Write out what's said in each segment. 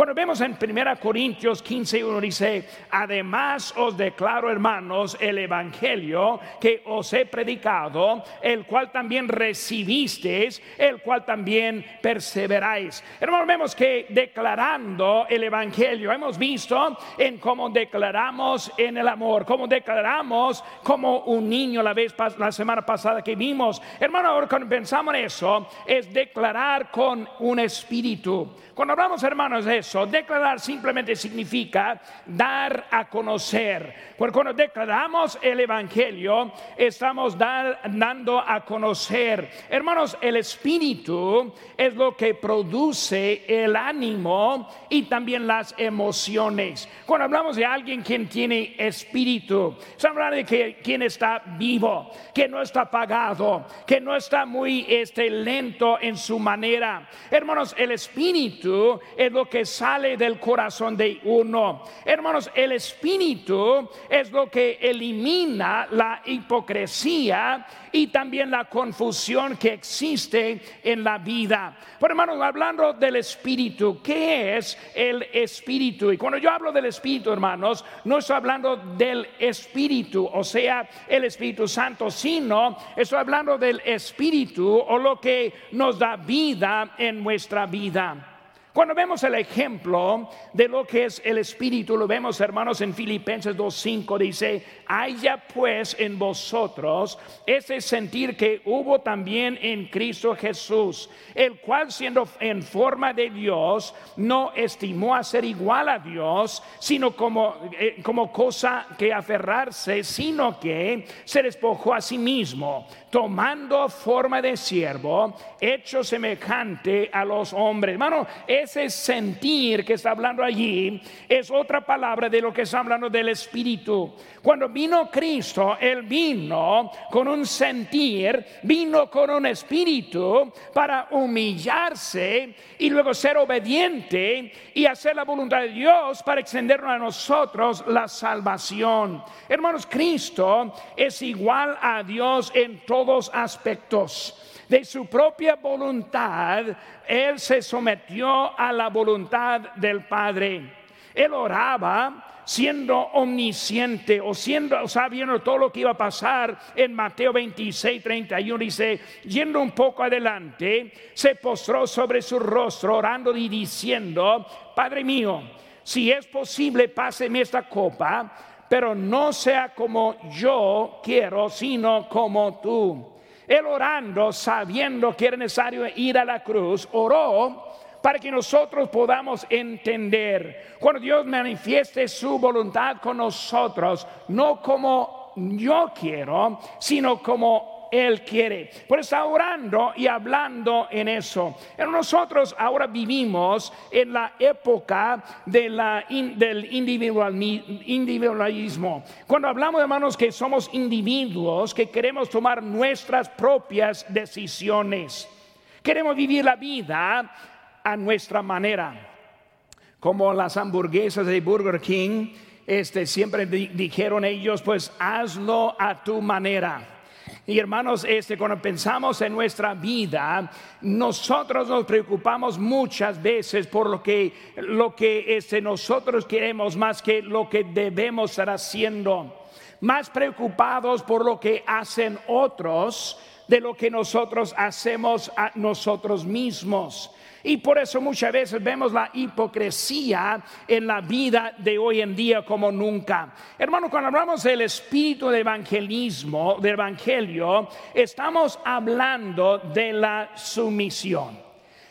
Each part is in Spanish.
Cuando vemos en 1 Corintios 15, 1 dice, además os declaro hermanos el Evangelio que os he predicado, el cual también recibisteis, el cual también perseveráis. Hermanos, vemos que declarando el Evangelio, hemos visto en cómo declaramos en el amor, cómo declaramos como un niño la vez la semana pasada que vimos. Hermano, ahora cuando pensamos en eso, es declarar con un espíritu. Cuando hablamos, hermanos, de eso, declarar simplemente significa dar a conocer. Porque cuando declaramos el Evangelio, estamos dando a conocer. Hermanos, el Espíritu es lo que produce el ánimo y también las emociones. Cuando hablamos de alguien quien tiene espíritu, estamos hablando de que quien está vivo, que no está apagado, que no está muy este, lento en su manera. Hermanos, el Espíritu es lo que sale del corazón de uno. Hermanos, el espíritu es lo que elimina la hipocresía y también la confusión que existe en la vida. Pero hermanos, hablando del espíritu, ¿qué es el espíritu? Y cuando yo hablo del espíritu, hermanos, no estoy hablando del espíritu, o sea, el Espíritu Santo, sino estoy hablando del espíritu o lo que nos da vida en nuestra vida. Cuando vemos el ejemplo de lo que es el Espíritu, lo vemos hermanos en Filipenses 2.5, dice, haya pues en vosotros ese sentir que hubo también en Cristo Jesús, el cual siendo en forma de Dios, no estimó a ser igual a Dios, sino como, eh, como cosa que aferrarse, sino que se despojó a sí mismo, tomando forma de siervo, hecho semejante a los hombres. Hermano, ese sentir que está hablando allí es otra palabra de lo que está hablando del Espíritu. Cuando vino Cristo, Él vino con un sentir, vino con un espíritu para humillarse y luego ser obediente y hacer la voluntad de Dios para extendernos a nosotros la salvación. Hermanos, Cristo es igual a Dios en todos aspectos de su propia voluntad, Él se sometió a la voluntad del Padre. Él oraba siendo omnisciente o siendo sabiendo todo lo que iba a pasar en Mateo 26, 31 dice, yendo un poco adelante, se postró sobre su rostro orando y diciendo, Padre mío, si es posible, páseme esta copa, pero no sea como yo quiero, sino como tú. Él orando, sabiendo que era necesario ir a la cruz, oró para que nosotros podamos entender. Cuando Dios manifieste su voluntad con nosotros, no como yo quiero, sino como él quiere. Por eso está orando y hablando en eso. Pero nosotros ahora vivimos en la época del individualismo. Cuando hablamos, hermanos, que somos individuos que queremos tomar nuestras propias decisiones. Queremos vivir la vida a nuestra manera. Como las hamburguesas de Burger King, este, siempre dijeron ellos, pues hazlo a tu manera. Y hermanos, este, cuando pensamos en nuestra vida, nosotros nos preocupamos muchas veces por lo que, lo que este, nosotros queremos más que lo que debemos estar haciendo. Más preocupados por lo que hacen otros de lo que nosotros hacemos a nosotros mismos. Y por eso muchas veces vemos la hipocresía en la vida de hoy en día como nunca. Hermano, cuando hablamos del espíritu de evangelismo, del evangelio, estamos hablando de la sumisión.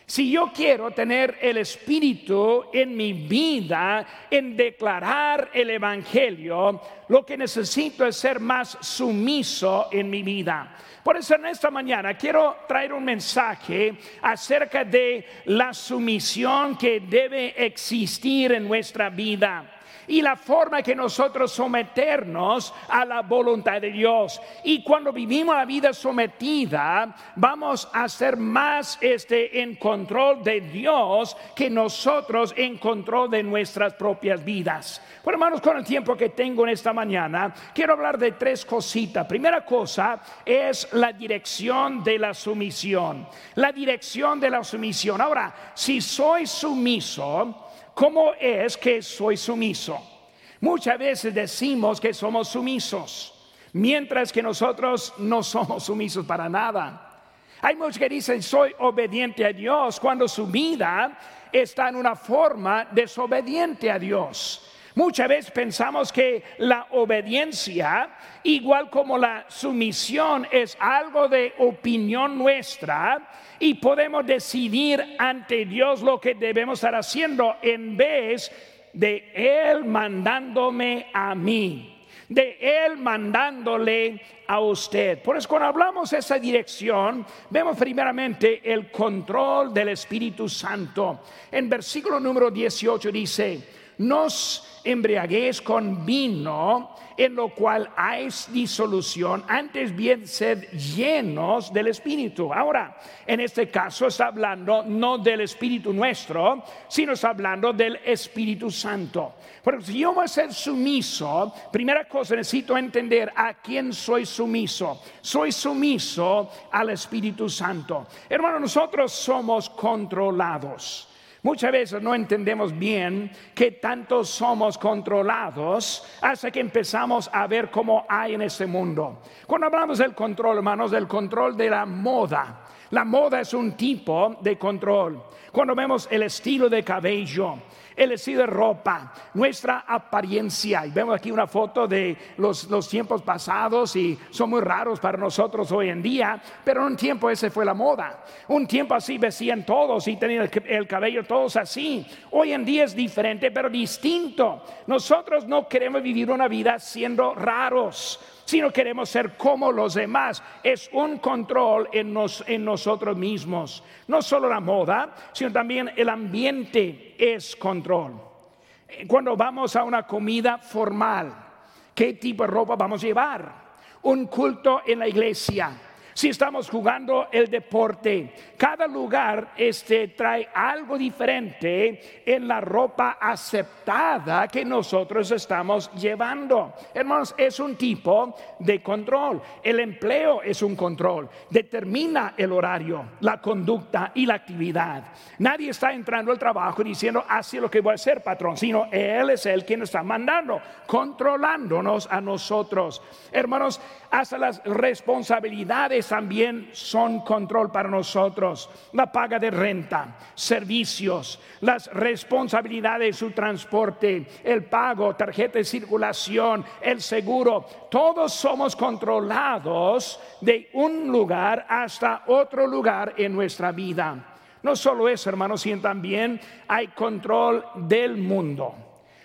Si yo quiero tener el Espíritu en mi vida, en declarar el Evangelio, lo que necesito es ser más sumiso en mi vida. Por eso en esta mañana quiero traer un mensaje acerca de la sumisión que debe existir en nuestra vida y la forma que nosotros someternos a la voluntad de Dios. Y cuando vivimos la vida sometida, vamos a ser más este en control de Dios que nosotros en control de nuestras propias vidas. Bueno, hermanos, con el tiempo que tengo en esta mañana, quiero hablar de tres cositas. Primera cosa es la dirección de la sumisión. La dirección de la sumisión. Ahora, si soy sumiso, ¿cómo es que soy sumiso? Muchas veces decimos que somos sumisos, mientras que nosotros no somos sumisos para nada. Hay muchos que dicen soy obediente a Dios cuando su vida está en una forma desobediente a Dios. Muchas veces pensamos que la obediencia, igual como la sumisión, es algo de opinión nuestra y podemos decidir ante Dios lo que debemos estar haciendo en vez de Él mandándome a mí de Él mandándole a usted. Por eso cuando hablamos de esa dirección, vemos primeramente el control del Espíritu Santo. En versículo número 18 dice, nos embriaguéis con vino en lo cual hay disolución, antes bien sed llenos del Espíritu. Ahora, en este caso está hablando no del Espíritu nuestro, sino está hablando del Espíritu Santo. Porque si yo voy a ser sumiso, primera cosa necesito entender a quién soy sumiso. Soy sumiso al Espíritu Santo. Hermano, nosotros somos controlados. Muchas veces no entendemos bien que tanto somos controlados hasta que empezamos a ver cómo hay en este mundo. Cuando hablamos del control, hermanos, del control de la moda. La moda es un tipo de control. Cuando vemos el estilo de cabello, el estilo de ropa, nuestra apariencia. Y vemos aquí una foto de los, los tiempos pasados y son muy raros para nosotros hoy en día, pero en un tiempo ese fue la moda. Un tiempo así vestían todos y tenían el cabello todos así. Hoy en día es diferente, pero distinto. Nosotros no queremos vivir una vida siendo raros sino queremos ser como los demás. Es un control en, en nosotros mismos. No solo la moda, sino también el ambiente es control. Cuando vamos a una comida formal, ¿qué tipo de ropa vamos a llevar? Un culto en la iglesia si estamos jugando el deporte. Cada lugar este, trae algo diferente en la ropa aceptada que nosotros estamos llevando. Hermanos, es un tipo de control. El empleo es un control. Determina el horario, la conducta y la actividad. Nadie está entrando al trabajo diciendo, así lo que voy a hacer, patrón, sino Él es el quien está mandando, controlándonos a nosotros. Hermanos, hasta las responsabilidades también son control para nosotros. La paga de renta, servicios, las responsabilidades de su transporte, el pago, tarjeta de circulación, el seguro, todos somos controlados de un lugar hasta otro lugar en nuestra vida. No solo eso, hermanos, sino también hay control del mundo.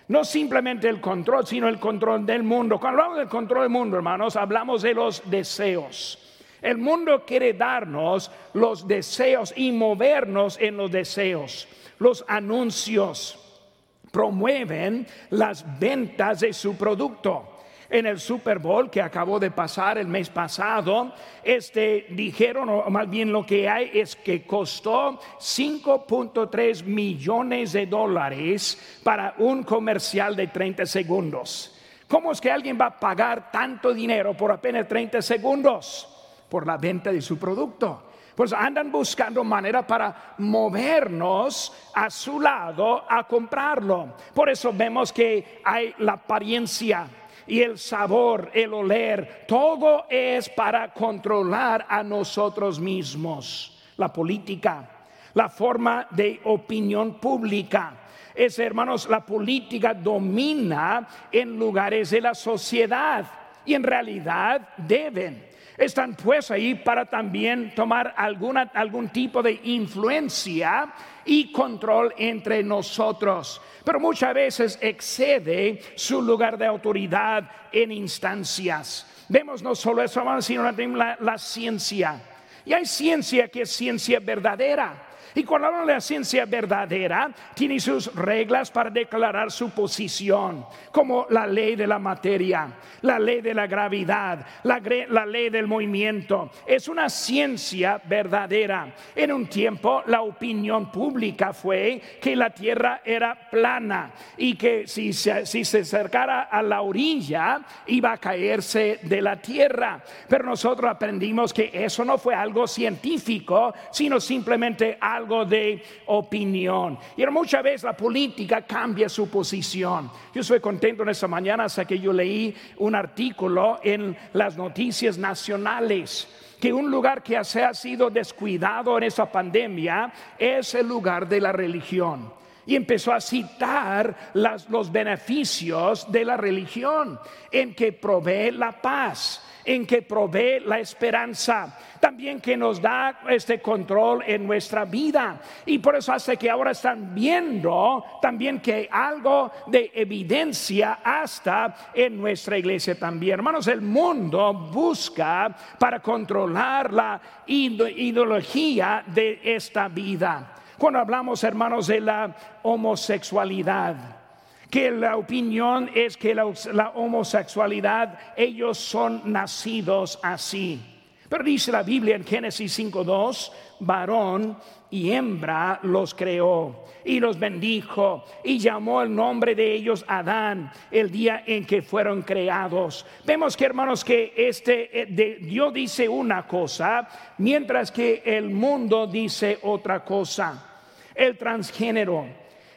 No simplemente el control, sino el control del mundo. Cuando hablamos del control del mundo, hermanos, hablamos de los deseos. El mundo quiere darnos los deseos y movernos en los deseos. Los anuncios promueven las ventas de su producto en el Super Bowl que acabó de pasar el mes pasado, este dijeron, o más bien lo que hay es que costó 5.3 millones de dólares para un comercial de 30 segundos. ¿Cómo es que alguien va a pagar tanto dinero por apenas 30 segundos? Por la venta de su producto. Pues andan buscando manera para movernos a su lado a comprarlo. Por eso vemos que hay la apariencia y el sabor, el oler, todo es para controlar a nosotros mismos. La política, la forma de opinión pública. Es, hermanos, la política domina en lugares de la sociedad y en realidad deben están pues ahí para también tomar alguna, algún tipo de influencia y control entre nosotros. Pero muchas veces excede su lugar de autoridad en instancias. Vemos no solo eso, sino también la, la ciencia. Y hay ciencia que es ciencia verdadera. Y cuando hablamos de la ciencia verdadera, tiene sus reglas para declarar su posición, como la ley de la materia, la ley de la gravedad, la, la ley del movimiento. Es una ciencia verdadera. En un tiempo la opinión pública fue que la Tierra era plana y que si se, si se acercara a la orilla iba a caerse de la Tierra. Pero nosotros aprendimos que eso no fue algo científico, sino simplemente algo algo de opinión. Y muchas veces la política cambia su posición. Yo estoy contento en esta mañana hasta que yo leí un artículo en las noticias nacionales que un lugar que se ha sido descuidado en esta pandemia es el lugar de la religión y empezó a citar los beneficios de la religión en que provee la paz, en que provee la esperanza, también que nos da este control en nuestra vida. Y por eso hace que ahora están viendo también que hay algo de evidencia hasta en nuestra iglesia también. Hermanos, el mundo busca para controlar la ideología de esta vida. Cuando hablamos, hermanos, de la homosexualidad, que la opinión es que la, homosexualidad, ellos son nacidos así. Pero dice la Biblia en Génesis 5.2, varón y hembra los creó y los bendijo y llamó el nombre de ellos Adán el día en que fueron creados. Vemos que hermanos que este eh, de, Dios dice una cosa mientras que el mundo dice otra cosa. El transgénero,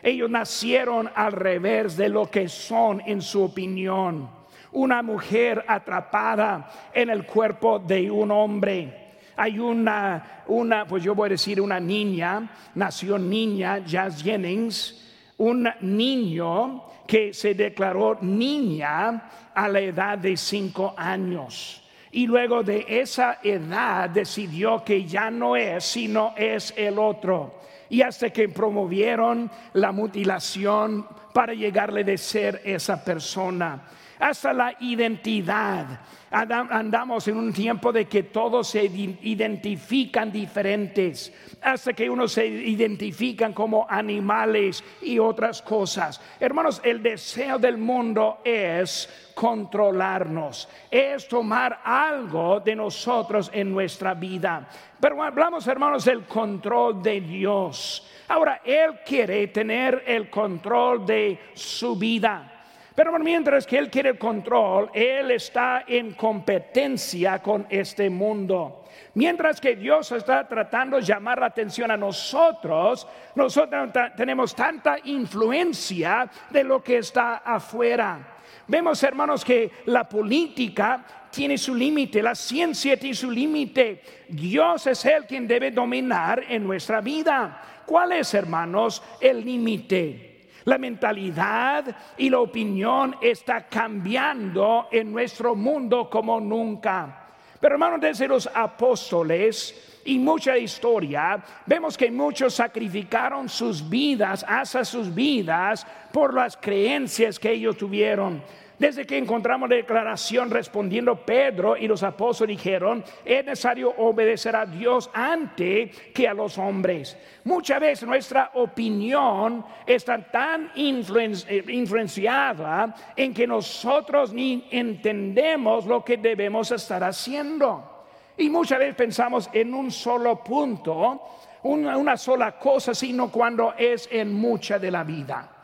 ellos nacieron al revés de lo que son en su opinión. Una mujer atrapada en el cuerpo de un hombre hay una, una, pues yo voy a decir una niña, nació niña, Jazz Jennings, un niño que se declaró niña a la edad de cinco años. Y luego de esa edad decidió que ya no es, sino es el otro. Y hasta que promovieron la mutilación para llegarle de ser esa persona hasta la identidad. Andamos en un tiempo de que todos se identifican diferentes, hasta que unos se identifican como animales y otras cosas. Hermanos, el deseo del mundo es controlarnos, es tomar algo de nosotros en nuestra vida. Pero hablamos, hermanos, del control de Dios. Ahora, Él quiere tener el control de su vida. Pero mientras que Él quiere el control, Él está en competencia con este mundo. Mientras que Dios está tratando de llamar la atención a nosotros, nosotros tenemos tanta influencia de lo que está afuera. Vemos, hermanos, que la política tiene su límite, la ciencia tiene su límite. Dios es el quien debe dominar en nuestra vida. ¿Cuál es, hermanos, el límite? La mentalidad y la opinión está cambiando en nuestro mundo como nunca. Pero hermanos, desde los apóstoles y mucha historia, vemos que muchos sacrificaron sus vidas, hasta sus vidas, por las creencias que ellos tuvieron. Desde que encontramos la declaración respondiendo Pedro y los apóstoles dijeron, es necesario obedecer a Dios antes que a los hombres. Muchas veces nuestra opinión está tan eh, influenciada en que nosotros ni entendemos lo que debemos estar haciendo. Y muchas veces pensamos en un solo punto, una, una sola cosa, sino cuando es en mucha de la vida.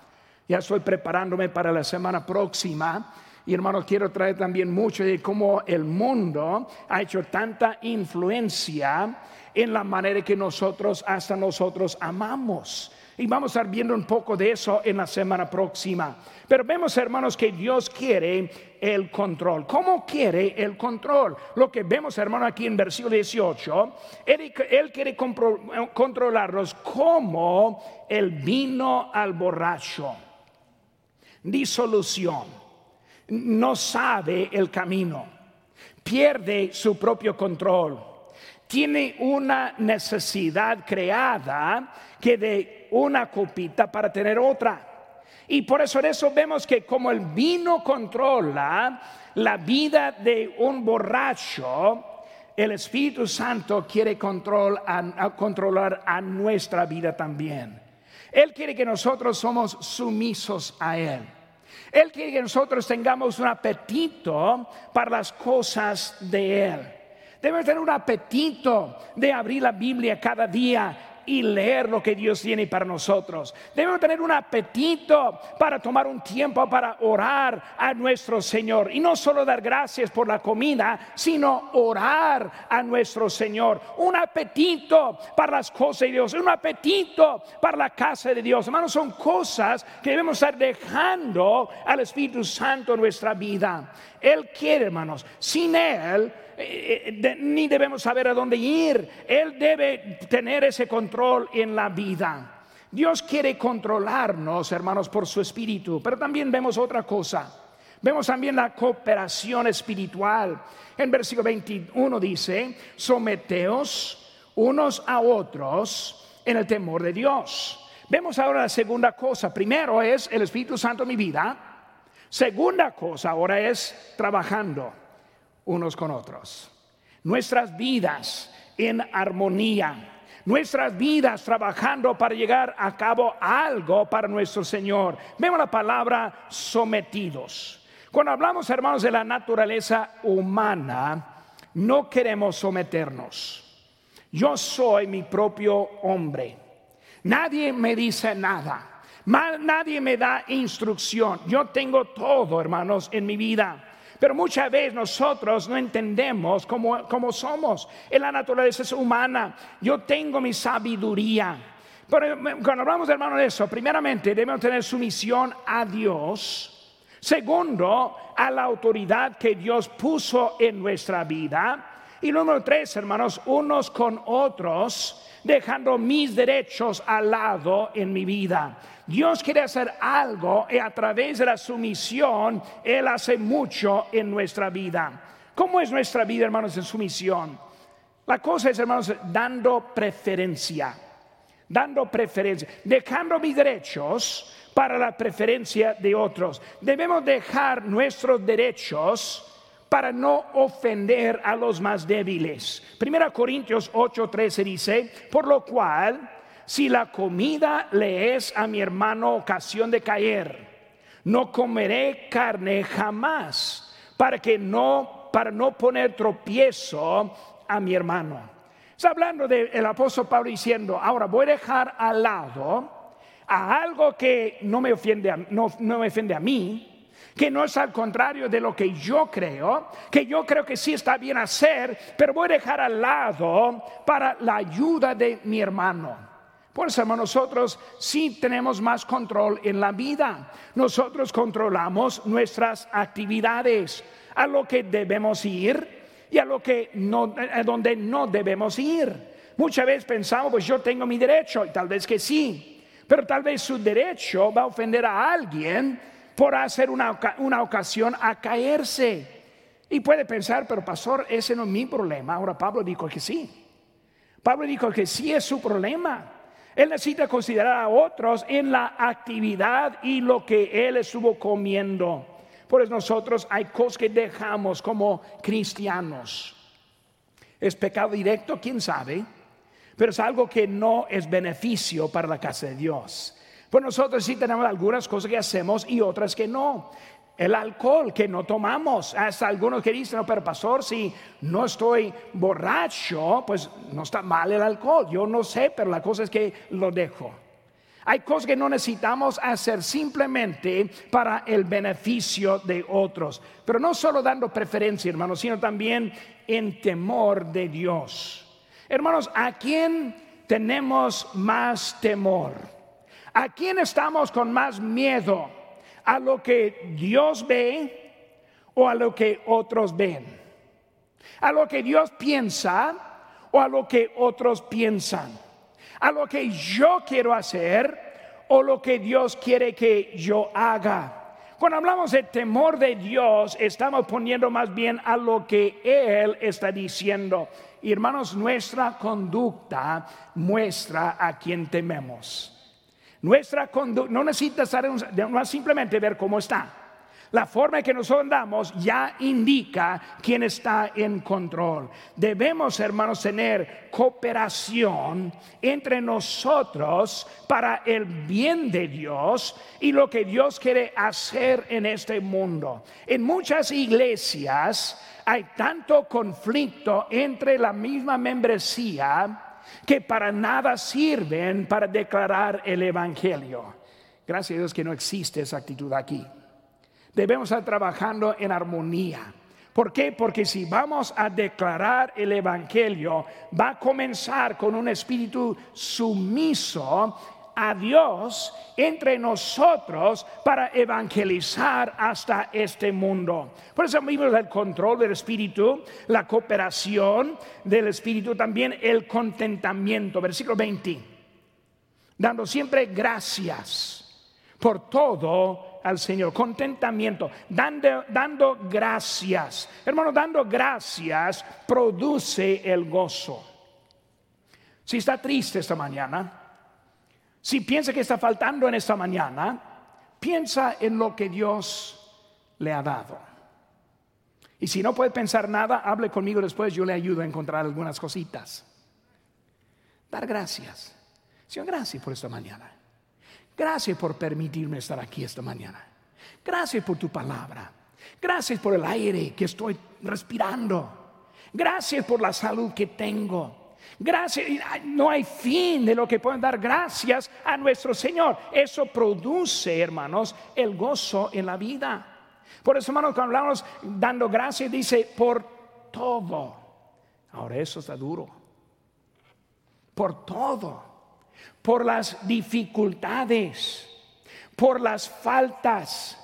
Ya estoy preparándome para la semana próxima. Y hermanos, quiero traer también mucho de cómo el mundo ha hecho tanta influencia en la manera que nosotros, hasta nosotros amamos. Y vamos a estar viendo un poco de eso en la semana próxima. Pero vemos, hermanos, que Dios quiere el control. ¿Cómo quiere el control? Lo que vemos, hermano, aquí en versículo 18, Él, él quiere controlarlos como el vino al borracho disolución, no sabe el camino, pierde su propio control, tiene una necesidad creada que de una copita para tener otra. Y por eso en eso vemos que como el vino controla la vida de un borracho, el Espíritu Santo quiere controlar a nuestra vida también. Él quiere que nosotros somos sumisos a Él. Él quiere que nosotros tengamos un apetito para las cosas de Él. Debemos tener un apetito de abrir la Biblia cada día y leer lo que Dios tiene para nosotros. Debemos tener un apetito para tomar un tiempo para orar a nuestro Señor. Y no solo dar gracias por la comida, sino orar a nuestro Señor. Un apetito para las cosas de Dios, un apetito para la casa de Dios. Hermanos, son cosas que debemos estar dejando al Espíritu Santo en nuestra vida. Él quiere, hermanos. Sin Él eh, ni debemos saber a dónde ir. Él debe tener ese control en la vida. Dios quiere controlarnos, hermanos, por su espíritu, pero también vemos otra cosa. Vemos también la cooperación espiritual. En versículo 21 dice, someteos unos a otros en el temor de Dios. Vemos ahora la segunda cosa. Primero es el Espíritu Santo en mi vida. Segunda cosa ahora es trabajando unos con otros. Nuestras vidas en armonía. Nuestras vidas trabajando para llegar a cabo algo para nuestro Señor. Vemos la palabra sometidos. Cuando hablamos, hermanos, de la naturaleza humana, no queremos someternos. Yo soy mi propio hombre. Nadie me dice nada. Nadie me da instrucción. Yo tengo todo, hermanos, en mi vida. Pero muchas veces nosotros no entendemos cómo, somos. En la naturaleza humana, yo tengo mi sabiduría. Pero cuando hablamos, hermano, de eso, primeramente debemos tener sumisión a Dios. Segundo, a la autoridad que Dios puso en nuestra vida. Y número tres, hermanos, unos con otros, dejando mis derechos al lado en mi vida. Dios quiere hacer algo y a través de la sumisión Él hace mucho en nuestra vida. ¿Cómo es nuestra vida, hermanos, en sumisión? La cosa es, hermanos, dando preferencia, dando preferencia, dejando mis derechos para la preferencia de otros. Debemos dejar nuestros derechos para no ofender a los más débiles. Primera Corintios 8:13 dice, por lo cual si la comida le es a mi hermano ocasión de caer, no comeré carne jamás, para que no, para no poner tropiezo a mi hermano. Está hablando del apóstol Pablo diciendo, ahora voy a dejar al lado a algo que no me ofende no, no me ofende a mí, que no es al contrario de lo que yo creo, que yo creo que sí está bien hacer, pero voy a dejar al lado para la ayuda de mi hermano. Por eso, nosotros sí tenemos más control en la vida. Nosotros controlamos nuestras actividades, a lo que debemos ir y a lo que no, donde no debemos ir. Muchas veces pensamos, pues yo tengo mi derecho, y tal vez que sí, pero tal vez su derecho va a ofender a alguien por hacer una, una ocasión a caerse. Y puede pensar, pero pastor, ese no es mi problema. Ahora Pablo dijo que sí. Pablo dijo que sí es su problema. Él necesita considerar a otros en la actividad y lo que Él estuvo comiendo. Por eso nosotros hay cosas que dejamos como cristianos. ¿Es pecado directo? ¿Quién sabe? Pero es algo que no es beneficio para la casa de Dios. Pues nosotros sí tenemos algunas cosas que hacemos y otras que no el alcohol que no tomamos. Hasta algunos que dicen, no, pero pastor, si no estoy borracho, pues no está mal el alcohol. Yo no sé, pero la cosa es que lo dejo. Hay cosas que no necesitamos hacer simplemente para el beneficio de otros. Pero no solo dando preferencia, hermanos, sino también en temor de Dios. Hermanos, ¿a quién tenemos más temor? ¿A quién estamos con más miedo? A lo que Dios ve o a lo que otros ven. A lo que Dios piensa o a lo que otros piensan. A lo que yo quiero hacer o lo que Dios quiere que yo haga. Cuando hablamos de temor de Dios, estamos poniendo más bien a lo que Él está diciendo. Hermanos, nuestra conducta muestra a quien tememos. Nuestra conducta no necesita estar no simplemente ver cómo está. La forma en que nosotros andamos ya indica quién está en control. Debemos, hermanos, tener cooperación entre nosotros para el bien de Dios y lo que Dios quiere hacer en este mundo. En muchas iglesias hay tanto conflicto entre la misma membresía que para nada sirven para declarar el Evangelio. Gracias a Dios que no existe esa actitud aquí. Debemos estar trabajando en armonía. ¿Por qué? Porque si vamos a declarar el Evangelio, va a comenzar con un espíritu sumiso a Dios entre nosotros para evangelizar hasta este mundo. Por eso vimos el control del Espíritu, la cooperación del Espíritu, también el contentamiento. Versículo 20. Dando siempre gracias por todo al Señor. Contentamiento, dando, dando gracias. Hermano, dando gracias produce el gozo. Si está triste esta mañana, si piensa que está faltando en esta mañana, piensa en lo que Dios le ha dado. Y si no puede pensar nada, hable conmigo después, yo le ayudo a encontrar algunas cositas. Dar gracias. Señor, gracias por esta mañana. Gracias por permitirme estar aquí esta mañana. Gracias por tu palabra. Gracias por el aire que estoy respirando. Gracias por la salud que tengo. Gracias, no hay fin de lo que pueden dar gracias a nuestro Señor. Eso produce, hermanos, el gozo en la vida. Por eso, hermanos, cuando hablamos dando gracias, dice por todo. Ahora eso está duro. Por todo. Por las dificultades, por las faltas,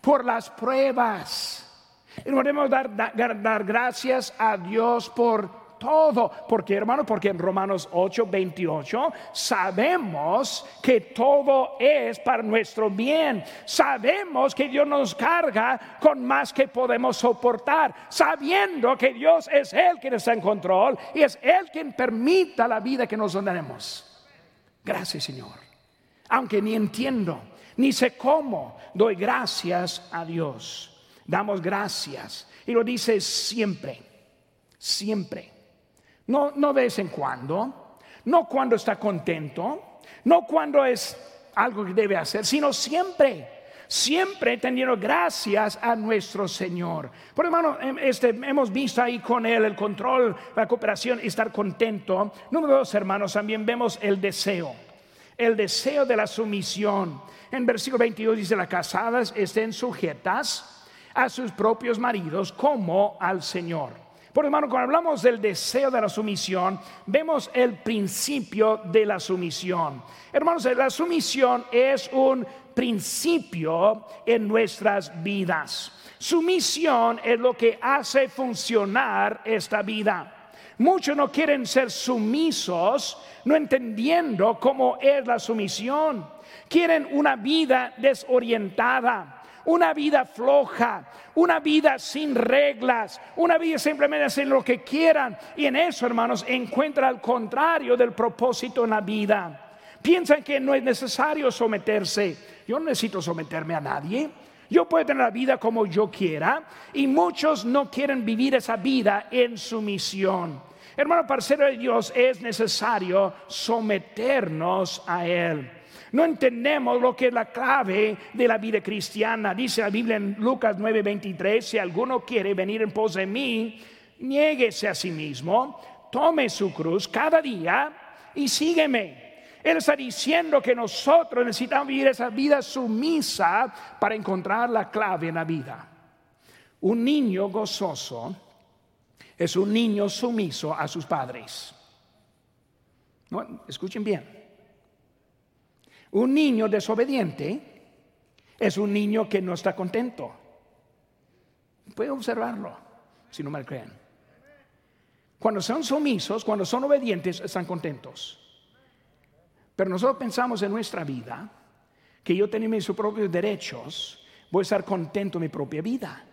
por las pruebas. Y debemos dar, dar, dar gracias a Dios por todo. porque hermano? Porque en Romanos 8, 28 sabemos que todo es para nuestro bien. Sabemos que Dios nos carga con más que podemos soportar. Sabiendo que Dios es el que está en control y es Él quien permita la vida que nos donaremos. Gracias Señor. Aunque ni entiendo, ni sé cómo, doy gracias a Dios. Damos gracias. Y lo dice siempre, siempre. No, no de vez en cuando, no cuando está contento, no cuando es algo que debe hacer, sino siempre siempre teniendo gracias a nuestro Señor. Por hermano, em, este, hemos visto ahí con Él el control, la cooperación, estar contento. Número dos, hermanos, también vemos el deseo, el deseo de la sumisión. En versículo 22 dice, las casadas estén sujetas a sus propios maridos como al Señor. Por hermano, cuando hablamos del deseo de la sumisión, vemos el principio de la sumisión. Hermanos, la sumisión es un principio en nuestras vidas. Sumisión es lo que hace funcionar esta vida. Muchos no quieren ser sumisos, no entendiendo cómo es la sumisión. Quieren una vida desorientada una vida floja, una vida sin reglas, una vida simplemente hacer lo que quieran. Y en eso, hermanos, encuentra al contrario del propósito en la vida. Piensan que no es necesario someterse. Yo no necesito someterme a nadie. Yo puedo tener la vida como yo quiera y muchos no quieren vivir esa vida en sumisión. Hermano, para ser de Dios es necesario someternos a Él. No entendemos lo que es la clave de la vida cristiana. Dice la Biblia en Lucas 9:23, si alguno quiere venir en pos de mí, niéguese a sí mismo, tome su cruz cada día y sígueme. Él está diciendo que nosotros necesitamos vivir esa vida sumisa para encontrar la clave en la vida. Un niño gozoso es un niño sumiso a sus padres. Escuchen bien. Un niño desobediente es un niño que no está contento. Puede observarlo, si no me creen. Cuando son sumisos, cuando son obedientes, están contentos. Pero nosotros pensamos en nuestra vida que yo tengo mis propios derechos, voy a estar contento en mi propia vida.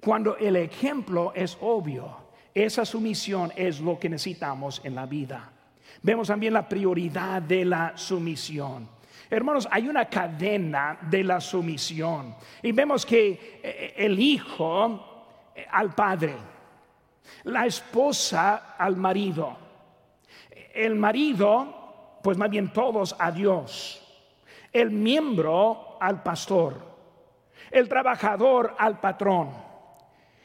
Cuando el ejemplo es obvio, esa sumisión es lo que necesitamos en la vida. Vemos también la prioridad de la sumisión. Hermanos, hay una cadena de la sumisión. Y vemos que eh, el hijo eh, al padre, la esposa al marido, el marido, pues más bien todos a Dios, el miembro al pastor, el trabajador al patrón,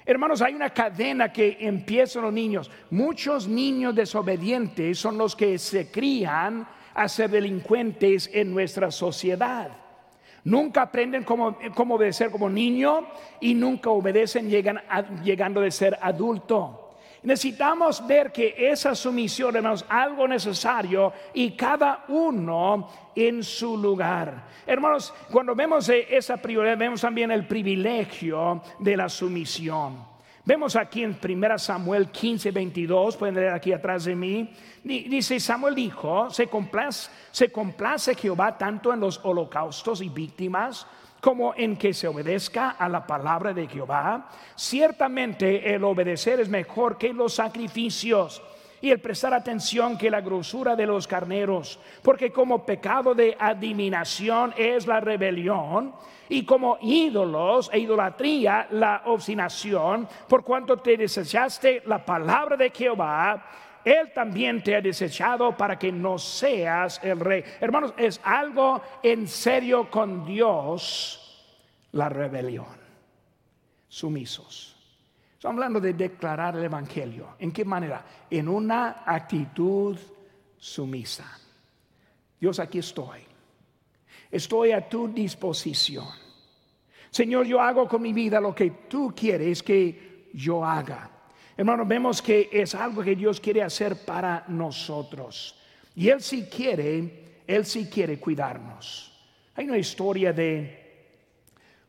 Hermanos, hay una cadena que empiezan los niños. Muchos niños desobedientes son los que se crían a ser delincuentes en nuestra sociedad. Nunca aprenden cómo, cómo obedecer como niño y nunca obedecen llegan llegando de ser adulto. Necesitamos ver que esa sumisión, hermanos, algo necesario y cada uno en su lugar. Hermanos, cuando vemos esa prioridad, vemos también el privilegio de la sumisión. Vemos aquí en 1 Samuel 15, 22, pueden leer aquí atrás de mí, dice Samuel dijo, se complace, se complace Jehová tanto en los holocaustos y víctimas como en que se obedezca a la palabra de Jehová. Ciertamente el obedecer es mejor que los sacrificios y el prestar atención que la grosura de los carneros, porque como pecado de adivinación es la rebelión, y como ídolos e idolatría la obstinación, por cuanto te desechaste la palabra de Jehová, él también te ha desechado para que no seas el rey. Hermanos, es algo en serio con Dios la rebelión. Sumisos. Estamos hablando de declarar el Evangelio. ¿En qué manera? En una actitud sumisa. Dios, aquí estoy. Estoy a tu disposición. Señor, yo hago con mi vida lo que tú quieres que yo haga. Hermanos, vemos que es algo que Dios quiere hacer para nosotros. Y Él sí quiere, Él sí quiere cuidarnos. Hay una historia de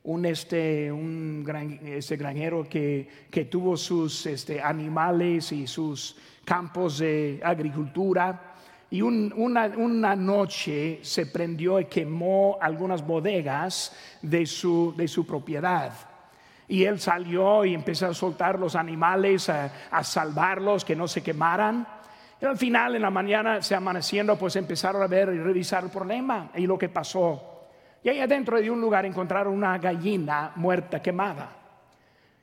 un, este, un gran, este granjero que, que tuvo sus este, animales y sus campos de agricultura. Y una, una, noche se prendió y quemó algunas bodegas de su, de su propiedad. Y él salió y empezó a soltar los animales, a, salvarlos, que no se quemaran. Y al final, en la mañana, se amaneciendo, pues empezaron a ver y revisar el problema y lo que pasó. Y ahí adentro de un lugar encontraron una gallina muerta, quemada.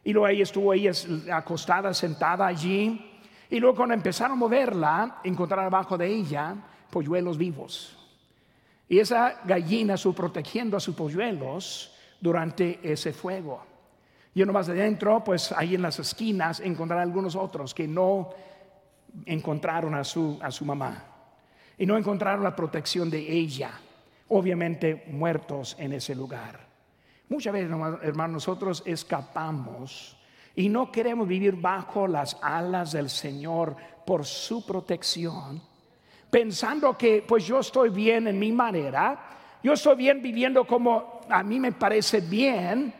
Y luego ahí estuvo ella acostada, sentada allí. Y luego cuando empezaron a moverla, encontraron abajo de ella polluelos vivos. Y esa gallina su protegiendo a sus polluelos durante ese fuego. Y uno más adentro, pues ahí en las esquinas encontrarán algunos otros que no encontraron a su, a su mamá. Y no encontraron la protección de ella. Obviamente muertos en ese lugar. Muchas veces, hermanos, nosotros escapamos y no queremos vivir bajo las alas del Señor por su protección, pensando que pues yo estoy bien en mi manera, yo estoy bien viviendo como a mí me parece bien,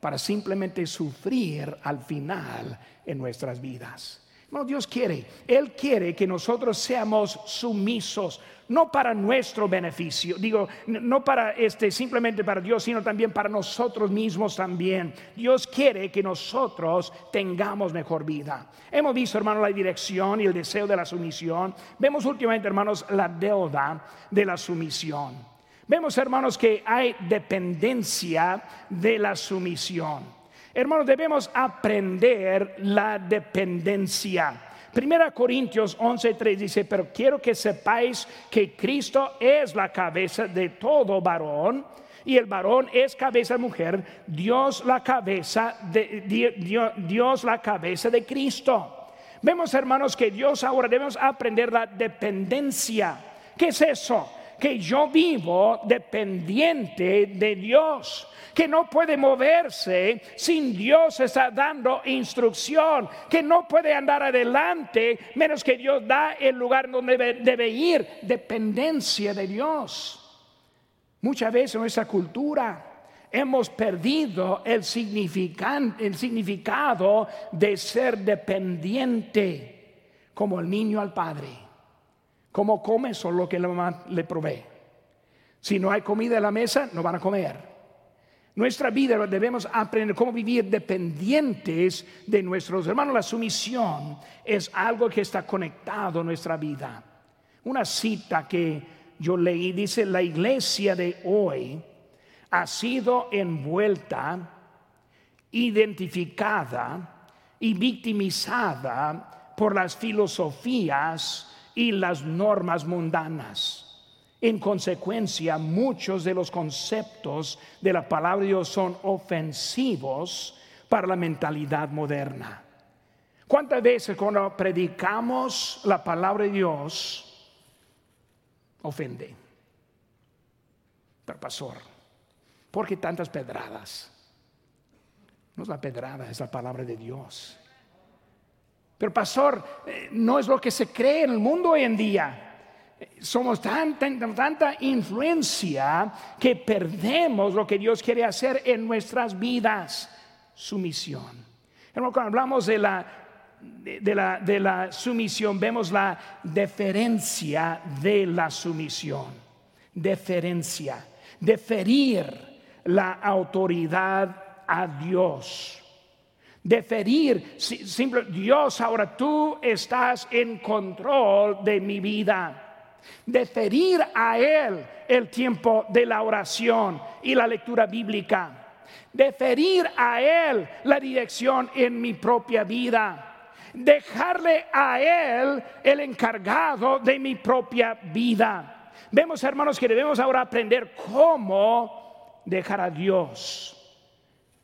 para simplemente sufrir al final en nuestras vidas. No, Dios quiere, Él quiere que nosotros seamos sumisos, no para nuestro beneficio, digo, no para este simplemente para Dios, sino también para nosotros mismos también. Dios quiere que nosotros tengamos mejor vida. Hemos visto, hermanos, la dirección y el deseo de la sumisión. Vemos últimamente, hermanos, la deuda de la sumisión. Vemos, hermanos, que hay dependencia de la sumisión. Hermanos, debemos aprender la dependencia. Primera Corintios 11:3 dice, pero quiero que sepáis que Cristo es la cabeza de todo varón y el varón es cabeza de mujer, Dios la cabeza de Dios, Dios la cabeza de Cristo. Vemos, hermanos, que Dios ahora debemos aprender la dependencia. ¿Qué es eso? Que yo vivo dependiente de Dios, que no puede moverse sin Dios está dando instrucción, que no puede andar adelante menos que Dios da el lugar donde debe, ir, dependencia de Dios. Muchas veces en nuestra cultura hemos perdido el, el significado de ser dependiente como el niño al padre. Como come solo lo que la mamá le provee. Si no hay comida en la mesa, no van a comer. Nuestra vida debemos aprender cómo vivir dependientes de nuestros hermanos. La sumisión es algo que está conectado a nuestra vida. Una cita que yo leí dice, la iglesia de hoy ha sido envuelta, identificada y victimizada por las filosofías y las normas mundanas. En consecuencia, muchos de los conceptos de la palabra de Dios son ofensivos para la mentalidad moderna. ¿Cuántas veces cuando predicamos la palabra de Dios ofende? Pero pastor, ¿por qué tantas pedradas? No es la pedrada, es la palabra de Dios. Pero pastor, eh, no es lo que se cree en el mundo hoy en día. Somos tanta, influencia que perdemos lo que Dios quiere hacer en nuestras vidas, su misión. Cuando hablamos de la, de, la, de la sumisión, vemos la deferencia de la sumisión. Deferencia, deferir la autoridad a Dios. Deferir, simple, Dios, ahora tú estás en control de mi vida. Deferir a Él el tiempo de la oración y la lectura bíblica. Deferir a Él la dirección en mi propia vida dejarle a Él el encargado de mi propia vida. Vemos, hermanos, que debemos ahora aprender cómo dejar a Dios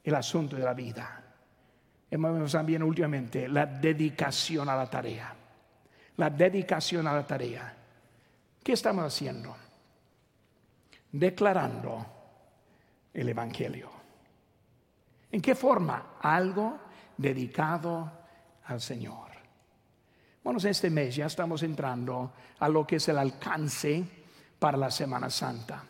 el asunto de la vida. También últimamente la dedicación a la tarea. La dedicación a la tarea. ¿Qué estamos haciendo? Declarando el Evangelio. ¿En qué forma? Algo dedicado al Señor. Bueno, este mes ya estamos entrando a lo que es el alcance para la Semana Santa.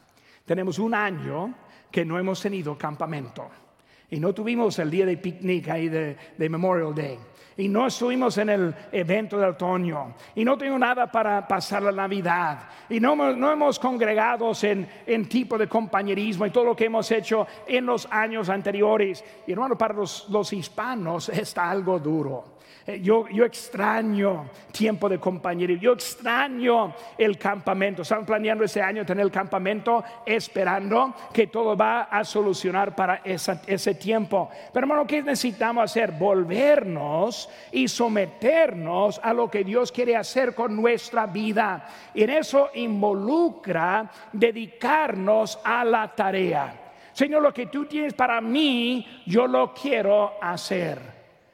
Tenemos un año que no hemos tenido campamento. Y no tuvimos el día de picnic ahí de, Memorial Day. Y no estuvimos en el evento de otoño. Y no tengo nada para pasar la Navidad. Y no, no hemos congregado en, en, tipo de compañerismo y todo lo que hemos hecho en los años anteriores. Y hermano, para los, los hispanos está algo duro. Eh, yo, yo extraño tiempo de compañerismo, yo extraño el campamento. Estamos planeando ese año tener el campamento esperando que todo va a solucionar para ese tiempo. Pero hermano, ¿qué necesitamos hacer? Volvernos y someternos a lo que Dios quiere hacer con nuestra vida. Y en eso involucra dedicarnos a la tarea. Señor, lo que tú tienes para mí, yo lo quiero hacer.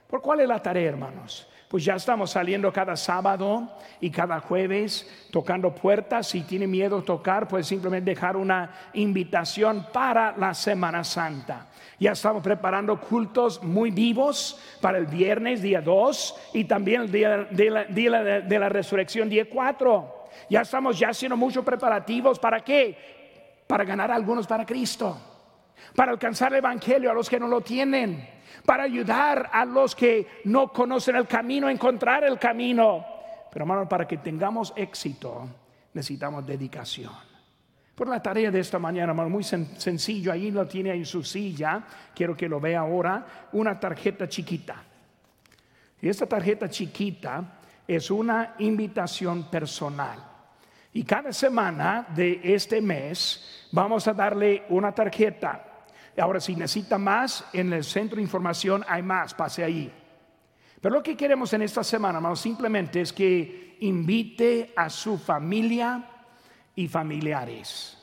¿Por cuál es la tarea, hermanos? Pues ya estamos saliendo cada sábado y cada jueves tocando puertas. Si tiene miedo tocar, pues simplemente dejar una invitación para la Semana Santa. Ya estamos preparando cultos muy vivos para el viernes, día 2, y también el día de la, resurrección, día 4. Ya estamos ya haciendo muchos preparativos. ¿Para qué? Para ganar a algunos para Cristo. Para alcanzar el Evangelio a los que no lo tienen para ayudar a los que no conocen el camino a encontrar el camino. Pero hermano, para que tengamos éxito necesitamos dedicación. Por la tarea de esta mañana, hermano, muy sencillo, ahí lo tiene en su silla, quiero que lo vea ahora, una tarjeta chiquita. Y esta tarjeta chiquita es una invitación personal. Y cada semana de este mes vamos a darle una tarjeta Ahora, si necesita más, en el centro de información hay más, pase ahí. Pero lo que queremos en esta semana, hermanos, simplemente es que invite a su familia y familiares.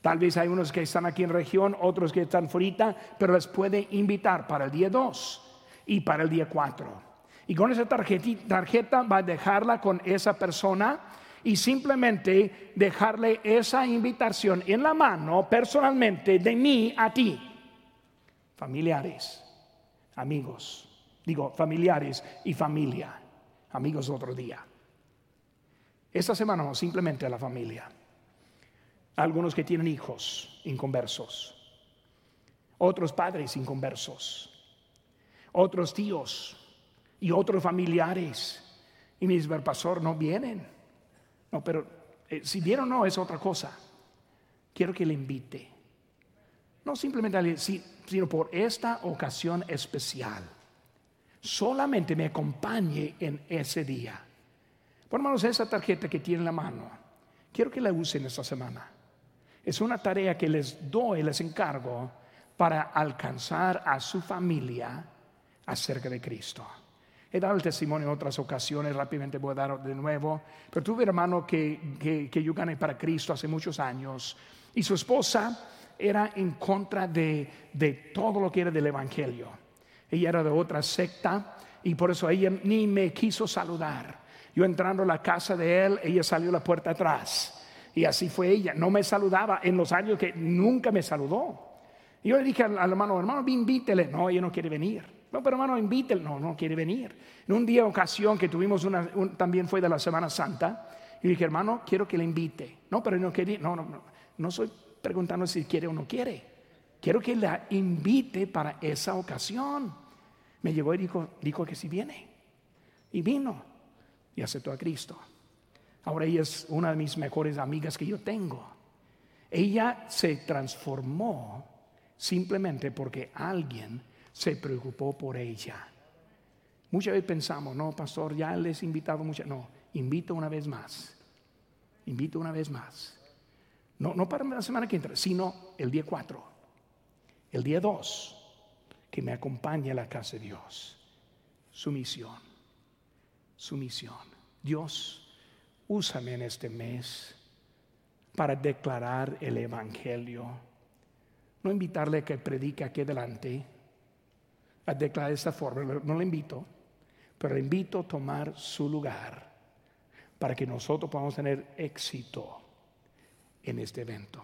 Tal vez hay unos que están aquí en región, otros que están fuera, pero les puede invitar para el día 2 y para el día 4. Y con esa tarjeta va a dejarla con esa persona y simplemente dejarle esa invitación en la mano personalmente de mí a ti. Familiares, amigos, digo familiares y familia, amigos otro día. Esta semana simplemente a la familia. Algunos que tienen hijos inconversos, otros padres inconversos, otros tíos y otros familiares. Y mis pastor, no vienen. No, pero eh, si bien o no es otra cosa. Quiero que le invite. No simplemente, sino por esta ocasión especial. Solamente me acompañe en ese día. Por manos esa tarjeta que tiene en la mano. Quiero que la usen esta semana. Es una tarea que les doy, les encargo para alcanzar a su familia acerca de Cristo. He dado el testimonio en otras ocasiones, rápidamente voy a dar de nuevo, pero tuve hermano que, que, yo gané para Cristo hace muchos años y su esposa era en contra de, de todo lo que era del Evangelio. Ella era de otra secta y por eso ella ni me quiso saludar. Yo entrando a la casa de él, ella salió la puerta atrás. Y así fue ella. No me saludaba en los años que nunca me saludó. Yo le dije al, hermano, hermano, invítele. No, ella no quiere venir. No, pero hermano, invítele. No, no quiere venir. En un día, ocasión que tuvimos una, también fue de la Semana Santa. Y dije, hermano, quiero que le invite. No, pero no quería. No, no, no. No estoy preguntando si quiere o no quiere. Quiero que la invite para esa ocasión. Me llegó y dijo, dijo que si viene. Y vino. Y aceptó a Cristo. Ahora ella es una de mis mejores amigas que yo tengo. Ella se transformó simplemente porque alguien se preocupó por ella. Muchas veces pensamos, no, pastor, ya les he invitado muchas. No, invito una vez más. Invito una vez más. No, no para la semana que entra, sino el día 4, el día 2, que me acompañe a la casa de Dios. Su misión, su misión. Dios úsame en este mes para declarar el Evangelio. No invitarle a que predique aquí adelante, a declarar de esta forma, no le invito, pero le invito a tomar su lugar para que nosotros podamos tener éxito en este evento.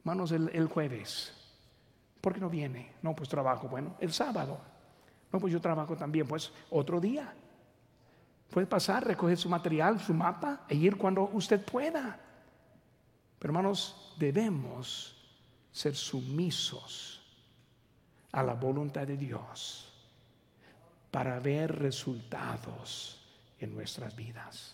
Hermanos, el, el jueves, ¿por qué no viene? No, pues trabajo, bueno, el sábado. No, pues yo trabajo también, pues otro día. Puede pasar, recoger su material, su mapa e ir cuando usted pueda. Pero hermanos, debemos ser sumisos a la voluntad de Dios para ver resultados en nuestras vidas.